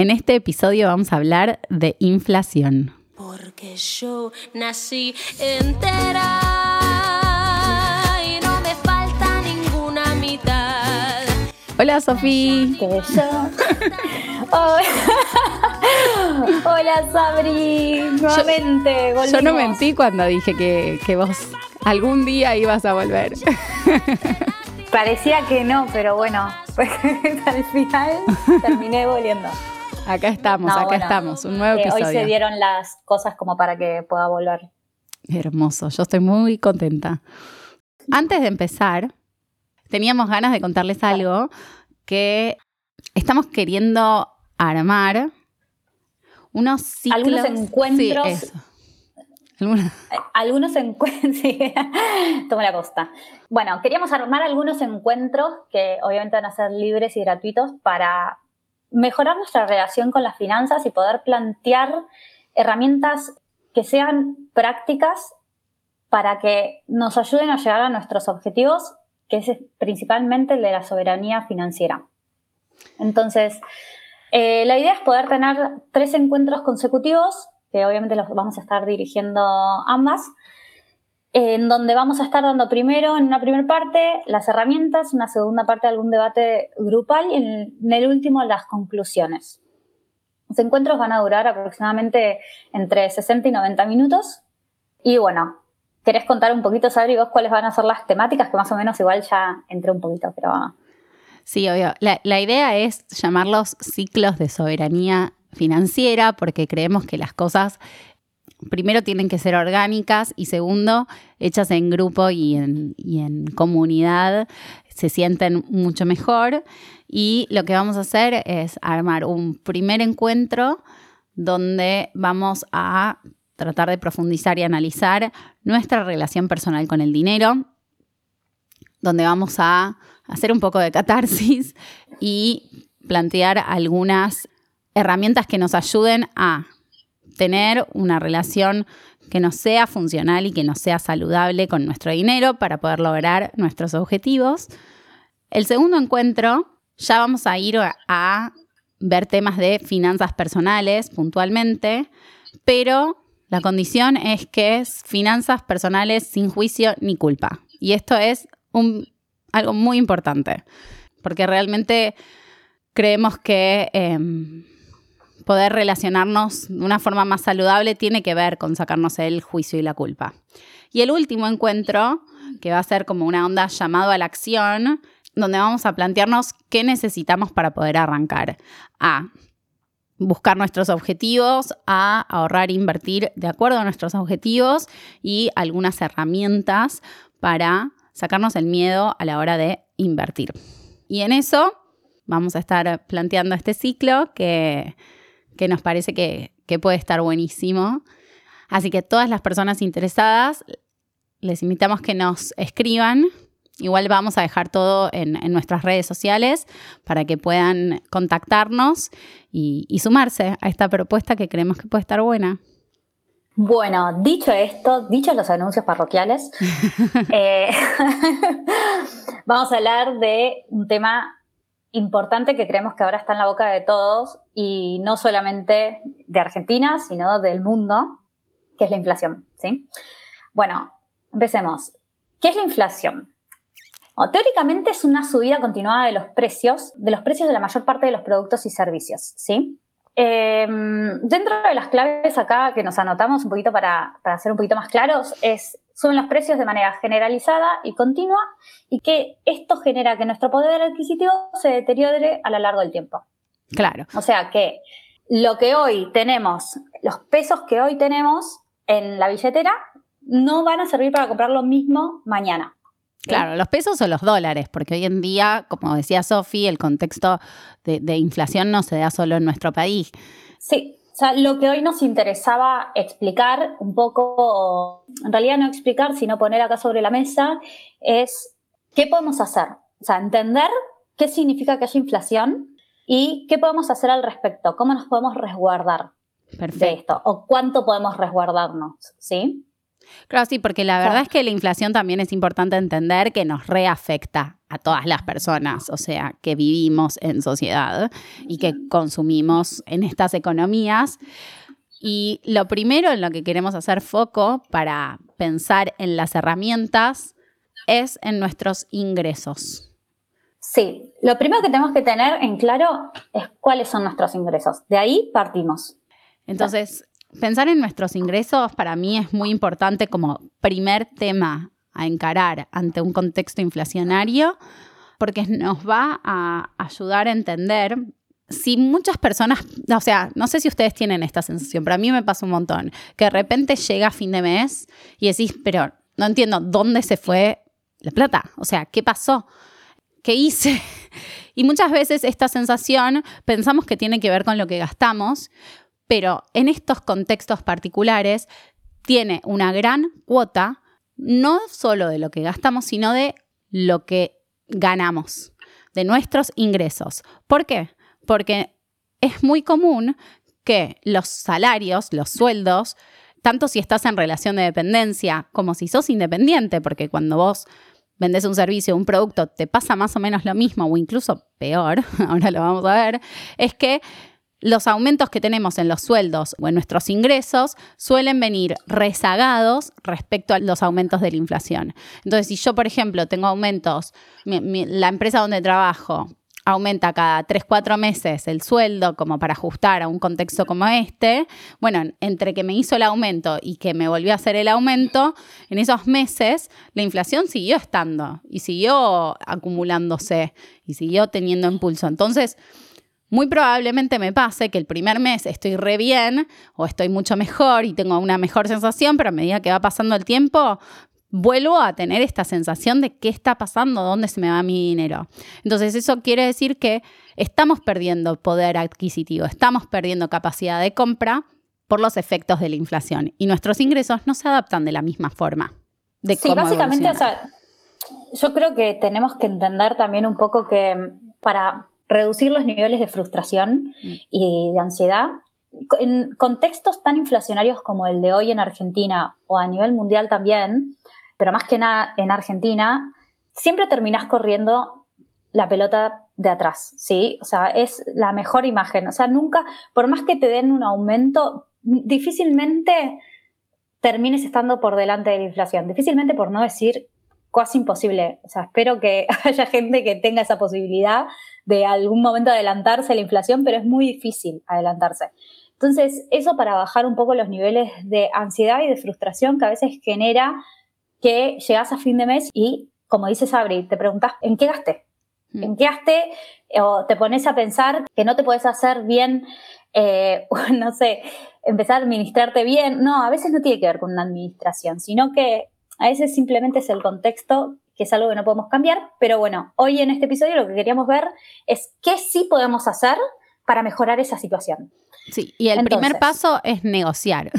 En este episodio vamos a hablar de inflación. Porque yo nací entera y no me falta ninguna mitad. Hola, Sofía. Que yo. Hola, Sabri. Nuevamente, yo, yo no mentí cuando dije que, que vos algún día ibas a volver. Parecía que no, pero bueno, al final terminé volviendo. Acá estamos, acá estamos, un nuevo episodio. Hoy se dieron las cosas como para que pueda volver. Hermoso, yo estoy muy contenta. Antes de empezar, teníamos ganas de contarles algo que estamos queriendo armar unos ciclos. Algunos encuentros. ¿Algunos? algunos encuentros. Sí. Toma la costa. Bueno, queríamos armar algunos encuentros que obviamente van a ser libres y gratuitos para mejorar nuestra relación con las finanzas y poder plantear herramientas que sean prácticas para que nos ayuden a llegar a nuestros objetivos, que es principalmente el de la soberanía financiera. Entonces, eh, la idea es poder tener tres encuentros consecutivos, que obviamente los vamos a estar dirigiendo ambas, en donde vamos a estar dando primero, en una primera parte, las herramientas, una segunda parte, algún debate grupal y en el último, las conclusiones. Los encuentros van a durar aproximadamente entre 60 y 90 minutos. Y bueno, ¿querés contar un poquito, Sabri, vos cuáles van a ser las temáticas? Que más o menos igual ya entré un poquito, pero... Sí, obvio. La, la idea es llamarlos ciclos de soberanía financiera porque creemos que las cosas primero tienen que ser orgánicas y segundo, hechas en grupo y en, comunidad, se sienten mucho mejor. Y lo que vamos a hacer es armar un primer encuentro donde vamos a tratar de profundizar y analizar nuestra relación personal con el dinero, donde vamos a hacer un poco de catarsis y plantear algunas herramientas que nos ayuden a tener una relación que nos sea funcional y que nos sea saludable con nuestro dinero para poder lograr nuestros objetivos. El segundo encuentro, ya vamos a ir a ver temas de finanzas personales puntualmente, pero la condición es que es finanzas personales sin juicio ni culpa. Y esto es algo muy importante, porque realmente creemos que em, poder relacionarnos de una forma más saludable tiene que ver con sacarnos el juicio y la culpa. Y el último encuentro, que va a ser como una onda llamado a la acción, donde vamos a plantearnos qué necesitamos para poder arrancar. A buscar nuestros objetivos, a ahorrar e invertir de acuerdo a nuestros objetivos y algunas herramientas para sacarnos el miedo a la hora de invertir. Y en eso vamos a estar planteando este ciclo que que nos parece que, puede estar buenísimo. Así que todas las personas interesadas, les invitamos que nos escriban. Igual vamos a dejar todo en, nuestras redes sociales para que puedan contactarnos y, sumarse a esta propuesta que creemos que puede estar buena. Bueno, dicho esto, dichos los anuncios parroquiales, eh, vamos a hablar de un tema importante que creemos que ahora está en la boca de todos y no solamente de Argentina, sino del mundo, que es la inflación. ¿sí? Bueno, empecemos. ¿Qué es la inflación? teóricamente es una subida continuada de los precios, de los precios de la mayor parte de los productos y servicios. ¿sí? Em, dentro de las claves acá que nos anotamos un poquito para, para ser un poquito más claros, es suben los precios de manera generalizada y continua y que esto genera que nuestro poder adquisitivo se deteriore a lo largo del tiempo. Claro. O sea que lo que hoy tenemos, los pesos que hoy tenemos en la billetera, no van a servir para comprar lo mismo mañana. Claro, los pesos o los dólares, porque hoy en día, como decía Sofi, el contexto de, de inflación no se da solo en nuestro país. Sí, sea, lo que hoy nos interesaba explicar un poco, en realidad no explicar, sino poner acá sobre la mesa, es qué podemos hacer. O sea, entender qué significa que haya inflación y qué podemos hacer al respecto, cómo nos podemos resguardar de esto o cuánto podemos resguardarnos, ¿sí? Claro, sí, porque la verdad es que la inflación también es importante entender que nos reafecta a todas las personas, o sea, que vivimos en sociedad y que consumimos en estas economías. Y lo primero en lo que queremos hacer foco para pensar en las herramientas es en nuestros ingresos. Sí, lo primero que tenemos que tener en claro es cuáles son nuestros ingresos. De ahí partimos. Entonces, pensar en nuestros ingresos para mí es muy importante como primer tema a encarar ante un contexto inflacionario, porque nos va a ayudar a entender si muchas personas, o sea, no sé si ustedes tienen esta sensación, pero a mí me pasa un montón, que de repente llega fin de mes y decís, pero no entiendo dónde se fue la plata, o sea, ¿qué pasó? ¿Qué hice? Y muchas veces esta sensación pensamos que tiene que ver con lo que gastamos, pero en estos contextos particulares tiene una gran cuota, no solo de lo que gastamos, sino de lo que ganamos, de nuestros ingresos. ¿Por qué? Porque es muy común que los salarios, los sueldos, tanto si estás en relación de dependencia como si sos independiente, porque cuando vos vendes un servicio, un producto, te pasa más o menos lo mismo o incluso peor, ahora lo vamos a ver, es que los aumentos que tenemos en los sueldos o en nuestros ingresos suelen venir rezagados respecto a los aumentos de la inflación. Entonces, si yo, por ejemplo, tengo aumentos, la empresa donde trabajo aumenta cada 3, 4 meses el sueldo como para ajustar a un contexto como este, bueno, entre que me hizo el aumento y que me volvió a hacer el aumento, en esos meses la inflación siguió estando y siguió acumulándose y siguió teniendo impulso. Entonces, muy probablemente me pase que el primer mes estoy re bien o estoy mucho mejor y tengo una mejor sensación, pero a medida que va pasando el tiempo, vuelvo a tener esta sensación de qué está pasando, dónde se me va mi dinero. Entonces eso quiere decir que estamos perdiendo poder adquisitivo, estamos perdiendo capacidad de compra por los efectos de la inflación y nuestros ingresos no se adaptan de la misma forma. De sí, básicamente, o sea, yo creo que tenemos que entender también un poco que para reducir los niveles de frustración mm. y de ansiedad, en contextos tan inflacionarios como el de hoy en Argentina o a nivel mundial también, pero más que nada en Argentina, siempre terminás corriendo la pelota de atrás, ¿sí? O sea, es la mejor imagen. O sea, nunca, por más que te den un aumento, difícilmente termines estando por delante de la inflación. Difícilmente, por no decir casi imposible. O sea, espero que haya gente que tenga esa posibilidad de algún momento adelantarse a la inflación, pero es muy difícil adelantarse. Entonces, eso para bajar un poco los niveles de ansiedad y de frustración que a veces genera que llegas a fin de mes y, como dice Sabri, te preguntas, ¿en qué gasté? Mm. ¿En qué gasté? O te pones a pensar que no te puedes hacer bien, eh, no sé, empezar a administrarte bien. No, a veces no tiene que ver con una administración, sino que a veces simplemente es el contexto, que es algo que no podemos cambiar. Pero bueno, hoy en este episodio lo que queríamos ver es qué sí podemos hacer para mejorar esa situación. Sí, y el primer paso es negociar.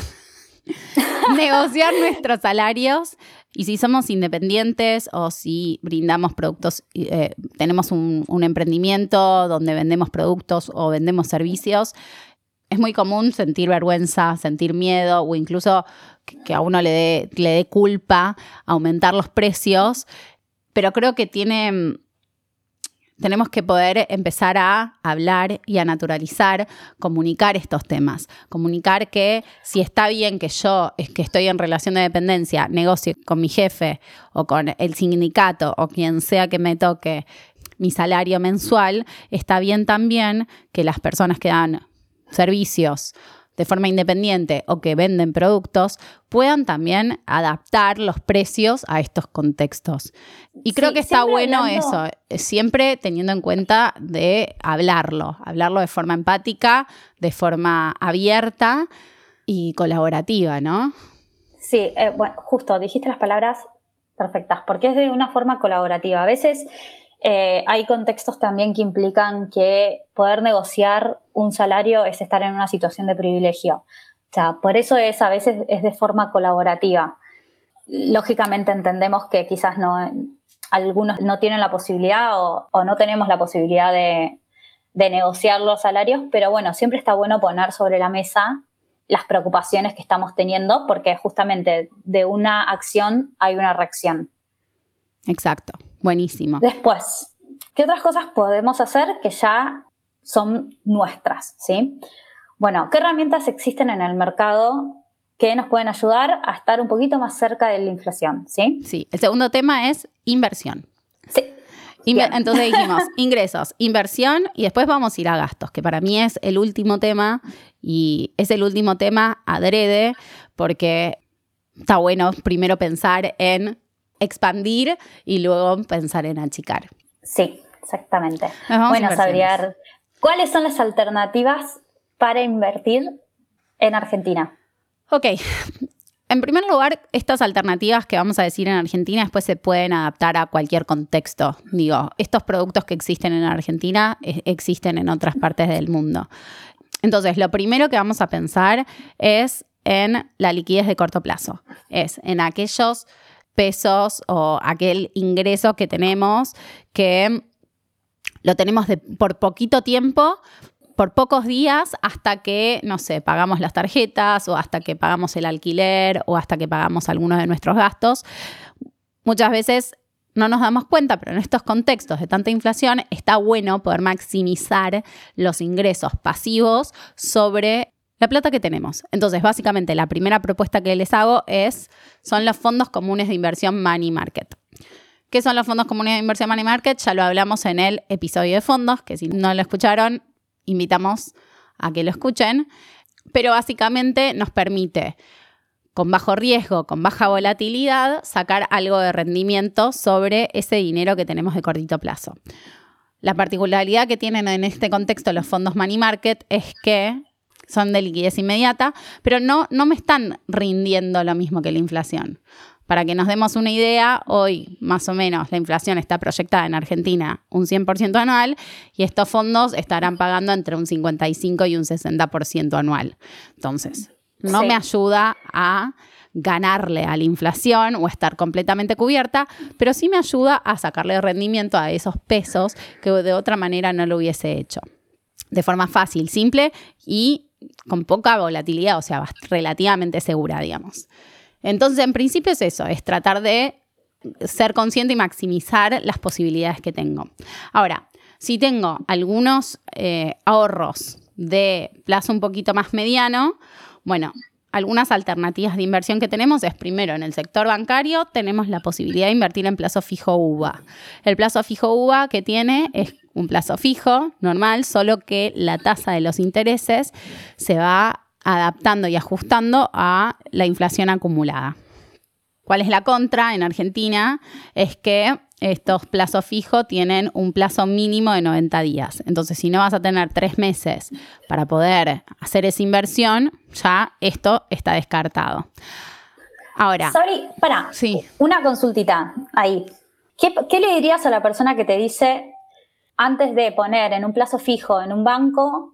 negociar nuestros salarios y si somos independientes o si brindamos productos, eh, tenemos un, emprendimiento donde vendemos productos o vendemos servicios, es muy común sentir vergüenza, sentir miedo o incluso que, a uno le dé, le dé culpa aumentar los precios, pero creo que tiene tenemos que poder empezar a hablar y a naturalizar, comunicar estos temas, comunicar que si está bien que yo, es que estoy en relación de dependencia, negocie con mi jefe o con el sindicato o quien sea que me toque mi salario mensual, está bien también que las personas que dan servicios de forma independiente o que venden productos puedan también adaptar los precios a estos contextos. Y creo que está bueno eso, eh, siempre teniendo en cuenta de hablarlo, hablarlo de forma empática, de forma abierta y colaborativa, ¿no? Sí, eh, bueno, justo dijiste las palabras perfectas, porque es de una forma colaborativa. A veces eh, hay contextos también que implican que poder negociar un salario es estar en una situación de privilegio. O sea, por eso es a veces es de forma colaborativa. Lógicamente entendemos que quizás no, algunos no tienen la posibilidad o, no tenemos la posibilidad de, de negociar los salarios, pero bueno, siempre está bueno poner sobre la mesa las preocupaciones que estamos teniendo, porque justamente de una acción hay una reacción. Exacto, buenísimo. Después, ¿qué otras cosas podemos hacer que ya son nuestras? ¿sí? Bueno, ¿qué herramientas existen en el mercado que nos pueden ayudar a estar un poquito más cerca de la inflación? ¿sí? Sí, el segundo tema es inversión. Sí. Inver- Entonces dijimos ingresos, inversión y después vamos a ir a gastos, que para mí es el último tema y es el último tema adrede porque está bueno primero pensar en expandir y luego pensar en achicar. Sí, exactamente. Bueno. Sabriar, ¿cuáles son las alternativas para invertir en Argentina? Ok. En primer lugar, estas alternativas que vamos a decir en Argentina después se pueden adaptar a cualquier contexto. Digo, estos productos que existen en Argentina eh, existen en otras partes del mundo. Entonces, lo primero que vamos a pensar es en la liquidez de corto plazo. Es en aquellos pesos o aquel ingreso que tenemos que lo tenemos de- por poquito tiempo, por pocos días, hasta que, no sé, pagamos las tarjetas o hasta que pagamos el alquiler o hasta que pagamos algunos de nuestros gastos. Muchas veces no nos damos cuenta, pero en estos contextos de tanta inflación está bueno poder maximizar los ingresos pasivos sobre la plata que tenemos. Entonces, básicamente, la primera propuesta que les hago es, son los fondos comunes de inversión Money Market. ¿Qué son los fondos comunes de inversión Money Market? Ya lo hablamos en el episodio de fondos, que si no lo escucharon, invitamos a que lo escuchen. Pero básicamente nos permite, con bajo riesgo, con baja volatilidad, sacar algo de rendimiento sobre ese dinero que tenemos de cortito plazo. La particularidad que tienen en este contexto los fondos money market es que son de liquidez inmediata, pero no, no me están rindiendo lo mismo que la inflación. Para que nos demos una idea, hoy más o menos la inflación está proyectada en Argentina un 100% anual y estos fondos estarán pagando entre un 55 y un 60% anual. Entonces, no Sí. me ayuda a ganarle a la inflación o estar completamente cubierta, pero sí me ayuda a sacarle rendimiento a esos pesos que de otra manera no lo hubiese hecho. De forma fácil, simple y con poca volatilidad, o sea, relativamente segura, digamos. Entonces, en principio es eso, es tratar de ser consciente y maximizar las posibilidades que tengo. Ahora, si tengo algunos eh, ahorros de plazo un poquito más mediano, bueno, algunas alternativas de inversión que tenemos es primero en el sector bancario tenemos la posibilidad de invertir en plazo fijo UVA. El plazo fijo UVA que tiene es un plazo fijo normal, solo que la tasa de los intereses se va adaptando y ajustando a la inflación acumulada. ¿Cuál es la contra en Argentina? Es que estos plazos fijos tienen un plazo mínimo de 90 días. Entonces, si no vas a tener tres meses para poder hacer esa inversión, ya esto está descartado. Ahora, Sabri, para, Sí. una consultita ahí. ¿Qué, qué le dirías a la persona que te dice, antes de poner en un plazo fijo en un banco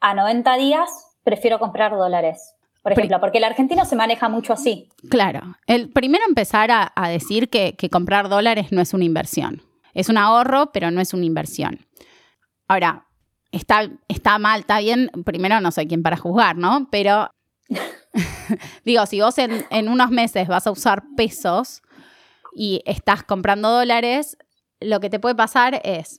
a 90 días, prefiero comprar dólares? Por ejemplo, porque el argentino se maneja mucho así. Claro, el primero empezar a, a decir que, que comprar dólares no es una inversión. Es un ahorro, pero no es una inversión. Ahora, está, está mal, está bien, primero no soy quien para juzgar, ¿no? Pero digo, si vos en, en unos meses vas a usar pesos y estás comprando dólares, lo que te puede pasar es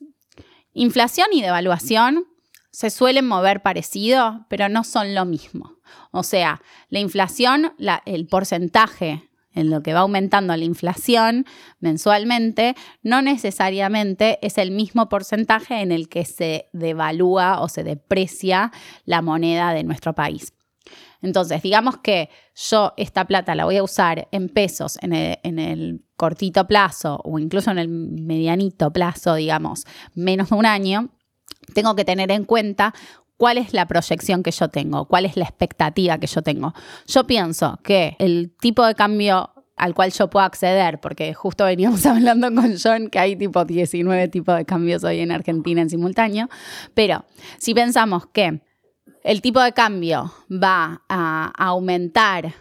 inflación y devaluación se suelen mover parecido, pero no son lo mismo. O sea, la inflación, la- el porcentaje en lo que va aumentando la inflación mensualmente, no necesariamente es el mismo porcentaje en el que se devalúa o se deprecia la moneda de nuestro país. Entonces, digamos que yo esta plata la voy a usar en pesos en el, en el cortito plazo o incluso en el medianito plazo, digamos, menos de un año, tengo que tener en cuenta cuál es la proyección que yo tengo, cuál es la expectativa que yo tengo. Yo pienso que el tipo de cambio al cual yo puedo acceder, porque justo veníamos hablando con John que hay tipo 19 tipos de cambios hoy en Argentina en simultáneo, pero si pensamos que el tipo de cambio va a aumentar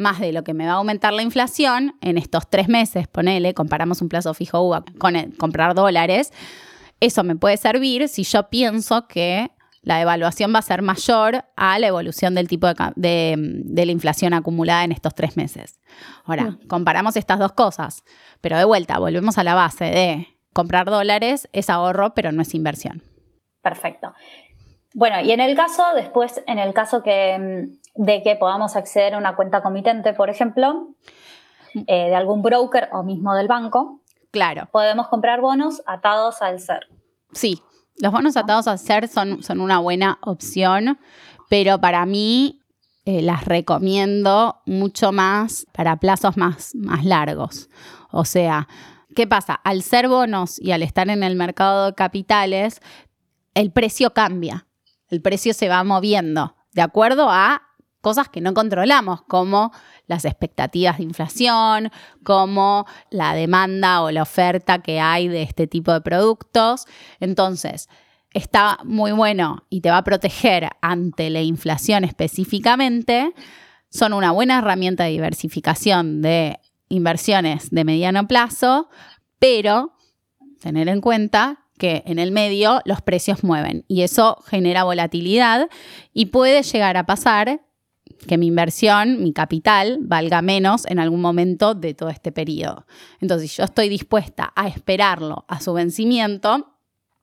más de lo que me va a aumentar la inflación en estos tres meses, ponele, comparamos un plazo fijo UVA con comprar dólares, eso me puede servir si yo pienso que la evaluación va a ser mayor a la evolución del tipo de, de la inflación acumulada en estos tres meses. Ahora, comparamos estas dos cosas, pero de vuelta, volvemos a la base de comprar dólares es ahorro, pero no es inversión. Perfecto. Bueno, y en el caso, después, en el caso que, mm, de que podamos acceder a una cuenta comitente, por ejemplo, eh, de algún broker o mismo del banco, Claro, podemos comprar bonos atados al ser. sí, los bonos atados a ser son, son una buena opción, pero para mí eh, las recomiendo mucho más para plazos más, más largos. O sea, ¿qué pasa? Al ser bonos y al estar en el mercado de capitales, el precio cambia, el precio se va moviendo de acuerdo a cosas que no controlamos, como las expectativas de inflación, como la demanda o la oferta que hay de este tipo de productos. Entonces, está muy bueno y te va a proteger ante la inflación específicamente. Son una buena herramienta de diversificación de inversiones de mediano plazo, pero tener en cuenta que en el medio los precios mueven y eso genera volatilidad y puede llegar a pasar que mi inversión, mi capital, valga menos en algún momento de todo este periodo. Entonces, si yo estoy dispuesta a esperarlo a su vencimiento,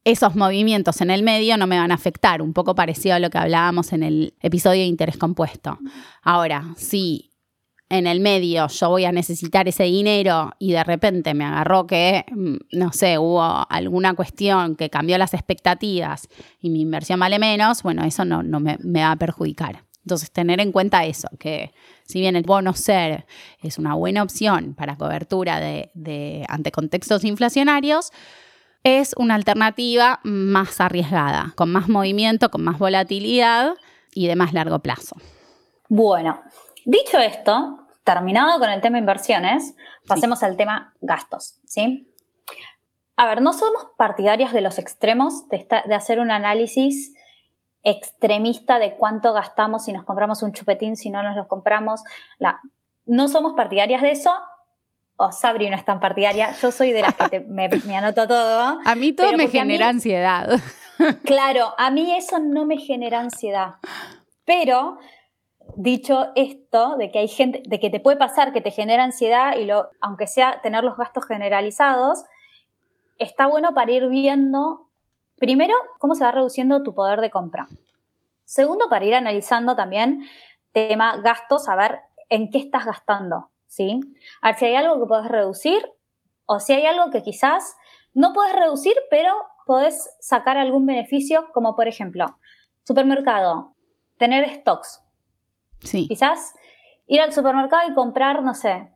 esos movimientos en el medio no me van a afectar, un poco parecido a lo que hablábamos en el episodio de interés compuesto. Ahora, si en el medio yo voy a necesitar ese dinero y de repente me agarró que, mm, no sé, hubo alguna cuestión que cambió las expectativas y mi inversión vale menos, bueno, eso no, me va a perjudicar. Entonces, tener en cuenta eso, que si bien el bono ser es una buena opción para cobertura de, de- ante contextos inflacionarios, es una alternativa más arriesgada, con más movimiento, con más volatilidad y de más largo plazo. Bueno, dicho esto, terminado con el tema inversiones, pasemos al tema gastos, ¿sí? A ver, no somos partidarias de los extremos, de, esta- de hacer un análisis extremista de cuánto gastamos si nos compramos un chupetín, si no nos lo compramos. La- no somos partidarias de eso. O Sabri no es tan partidaria. Yo soy de las que te- me, me anoto todo. A mí todo me mí- genera ansiedad. Claro, a mí eso no me genera ansiedad. Pero, dicho esto, de que hay gente, de que te puede pasar que te genera ansiedad y lo, aunque sea tener los gastos generalizados, está bueno para ir viendo, primero, cómo se va reduciendo tu poder de compra. Segundo, para ir analizando también tema gastos, a ver en qué estás gastando, ¿sí? A ver si hay algo que puedes reducir o si hay algo que quizás no puedes reducir, pero podés sacar algún beneficio, como por ejemplo, supermercado, tener stocks. Sí, Quizás ir al supermercado y comprar, no sé,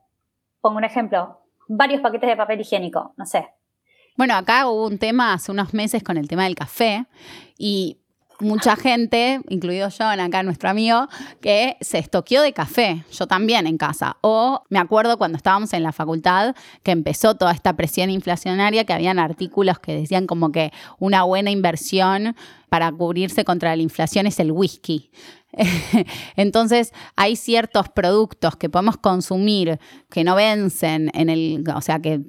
pongo un ejemplo, varios paquetes de papel higiénico, no sé. Bueno, acá hubo un tema hace unos meses con el tema del café y mucha gente, incluido John, acá nuestro amigo, que se estoqueó de café, yo también en casa. O me acuerdo cuando estábamos en la facultad que empezó toda esta presión inflacionaria, que habían artículos que decían como que una buena inversión para cubrirse contra la inflación es el whisky. Entonces, hay ciertos productos que podemos consumir que no vencen en el, o sea, que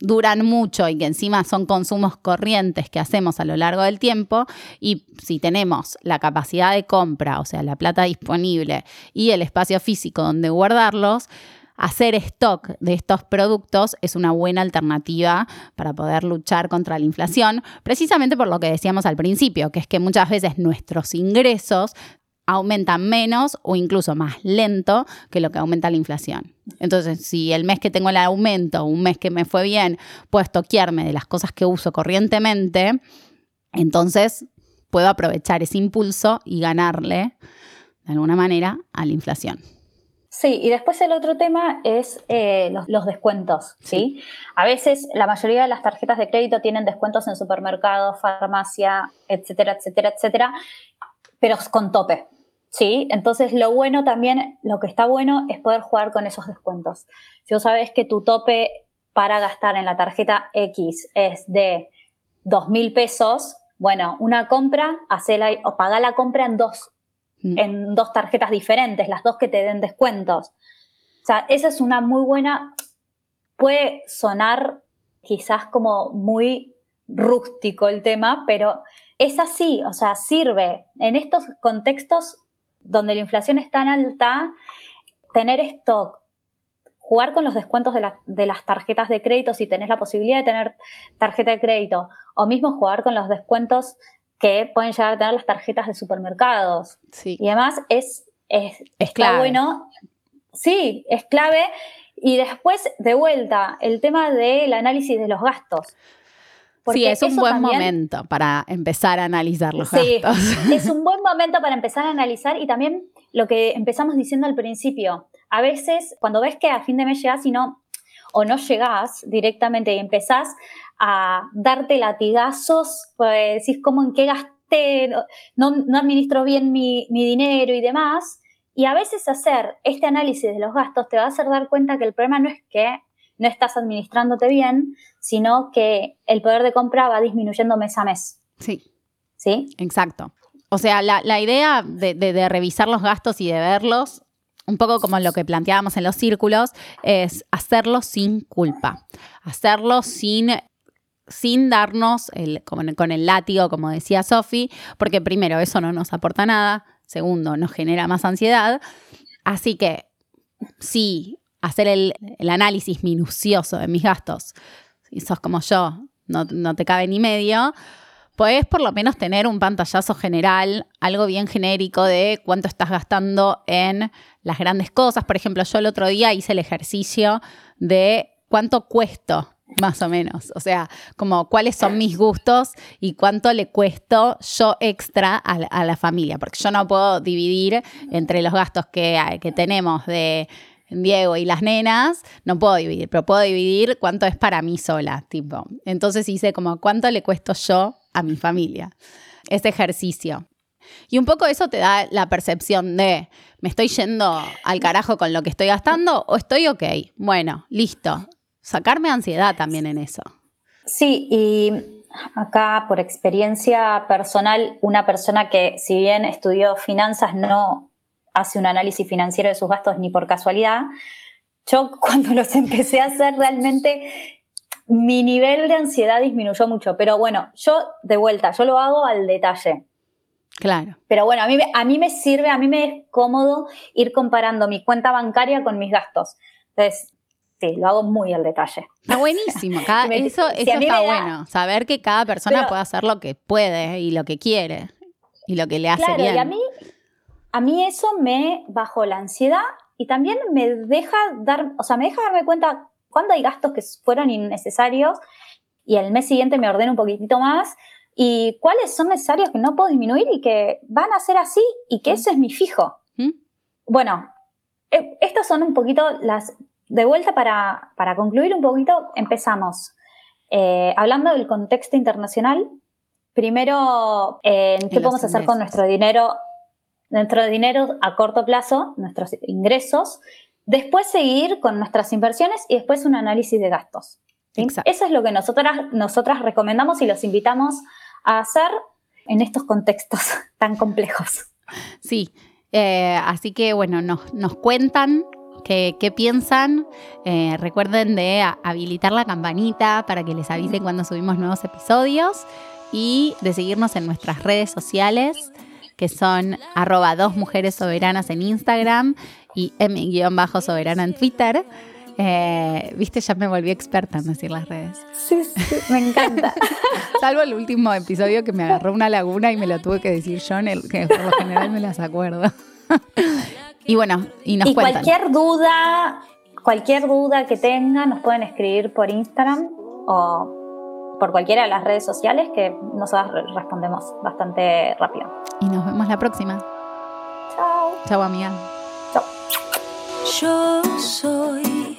duran mucho y que encima son consumos corrientes que hacemos a lo largo del tiempo y si tenemos la capacidad de compra, o sea, la plata disponible y el espacio físico donde guardarlos, hacer stock de estos productos es una buena alternativa para poder luchar contra la inflación, precisamente por lo que decíamos al principio, que es que muchas veces nuestros ingresos aumentan menos o incluso más lento que lo que aumenta la inflación. Entonces, si el mes que tengo el aumento, un mes que me fue bien, puedo estoquearme de las cosas que uso corrientemente, entonces puedo aprovechar ese impulso y ganarle, de alguna manera, a la inflación. Sí, y después el otro tema es eh, los, los descuentos, ¿sí? A veces la mayoría de las tarjetas de crédito tienen descuentos en supermercados, farmacia, etcétera, etcétera, etcétera, pero con tope, ¿sí? Entonces lo bueno también, lo que está bueno es poder jugar con esos descuentos. Si vos sabés que tu tope para gastar en la tarjeta X es de dos mil pesos, bueno, una compra, hacela o paga la compra en dos Mm. en dos tarjetas diferentes, las dos que te den descuentos. O sea, esa es una muy buena, puede sonar quizás como muy rústico el tema, pero es así, o sea, sirve en estos contextos donde la inflación es tan alta, tener stock, jugar con los descuentos de, de, las tarjetas de crédito si tenés la posibilidad de tener tarjeta de crédito, o mismo jugar con los descuentos que pueden llegar a tener las tarjetas de supermercados. Sí. Y además es, es, Es clave. bueno. Sí, es clave. Y después, de vuelta, el tema del análisis de los gastos. Porque Sí, es un buen también- momento para empezar a analizar los Sí, gastos. es un buen momento para empezar a analizar y también lo que empezamos diciendo al principio. A veces, cuando ves que a fin de mes llegás y no, o no llegás directamente y empezás a darte latigazos, pues decís cómo en qué gasté, no, no administro bien mi, mi dinero y demás. Y a veces hacer este análisis de los gastos te va a hacer dar cuenta que el problema no es que no estás administrándote bien, sino que el poder de compra va disminuyendo mes a mes. Sí, ¿Sí? exacto. O sea, la, la idea de, de- de revisar los gastos y de verlos, un poco como lo que planteábamos en los círculos, es hacerlo sin culpa, hacerlo sin sin darnos el, con, con el látigo, como decía Sofi, porque primero, eso no nos aporta nada, segundo, nos genera más ansiedad. Así que sí, hacer el, análisis minucioso de mis gastos, si sos como yo, no, no te cabe ni medio, podés por lo menos tener un pantallazo general, algo bien genérico de cuánto estás gastando en las grandes cosas. Por ejemplo, yo el otro día hice el ejercicio de cuánto cuesto, más o menos. O sea, como cuáles son mis gustos y cuánto le cuesto yo extra a, la- a la familia. Porque yo no puedo dividir entre los gastos que, que tenemos de Diego y las nenas, no puedo dividir, pero puedo dividir cuánto es para mí sola, tipo. Entonces hice como cuánto le cuesto yo a mi familia. Ese ejercicio. Y un poco eso te da la percepción de, ¿me estoy yendo al carajo con lo que estoy gastando o estoy ok? Bueno, listo. Sacarme ansiedad también en eso. Sí, y acá por experiencia personal, una persona que si bien estudió finanzas no hace un análisis financiero de sus gastos ni por casualidad, yo cuando los empecé a hacer realmente mi nivel de ansiedad disminuyó mucho, pero bueno, yo de vuelta, yo lo hago al detalle. Claro. Pero bueno, a mí, me- a mí me sirve, a mí me es cómodo ir comparando mi cuenta bancaria con mis gastos. Entonces, sí, lo hago muy al detalle. Está buenísimo. Cada- me- eso si eso está da- bueno. Saber que cada persona Pero- puede hacer lo que puede y lo que quiere y lo que le hace Claro, bien. y a mí, a mí eso me bajó la ansiedad y también me deja dar, o sea, me deja darme cuenta cuándo hay gastos que fueron innecesarios y el mes siguiente me ordeno un poquitito más y cuáles son necesarios que no puedo disminuir y que van a ser así y que ese es mi fijo. ¿Mm? Bueno, eh, estas son un poquito las, de vuelta para, para concluir un poquito, empezamos eh, hablando del contexto internacional. Primero, eh, ¿qué podemos hacer con nuestro dinero, nuestro dinero a corto plazo, nuestros ingresos? Después seguir con nuestras inversiones y después un análisis de gastos. ¿sí? Eso es lo que nosotras, nosotras recomendamos y los invitamos a hacer en estos contextos tan complejos. Sí, eh, así que bueno, nos, nos cuentan qué, qué piensan. Eh, recuerden de habilitar la campanita para que les avise cuando subimos nuevos episodios y de seguirnos en nuestras redes sociales que son arroba dos mujeres soberanas en Instagram y m-soberana en Twitter. Eh, Viste, ya me volví experta en decir las redes. Sí, sí, me encanta. Salvo el último episodio que me agarró una laguna y me lo tuve que decir yo, en el que por lo general me las acuerdo. y bueno, y nos y cuentan. cualquier duda, cualquier duda que tengan, nos pueden escribir por Instagram o por cualquiera de las redes sociales que nosotros re- respondemos bastante rápido. Y nos vemos la próxima. Chao. Chau, amiga. Chao. Yo soy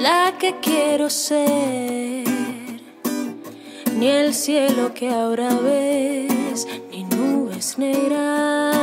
la que quiero ser. Ni el cielo que ahora ves, ni nubes negras.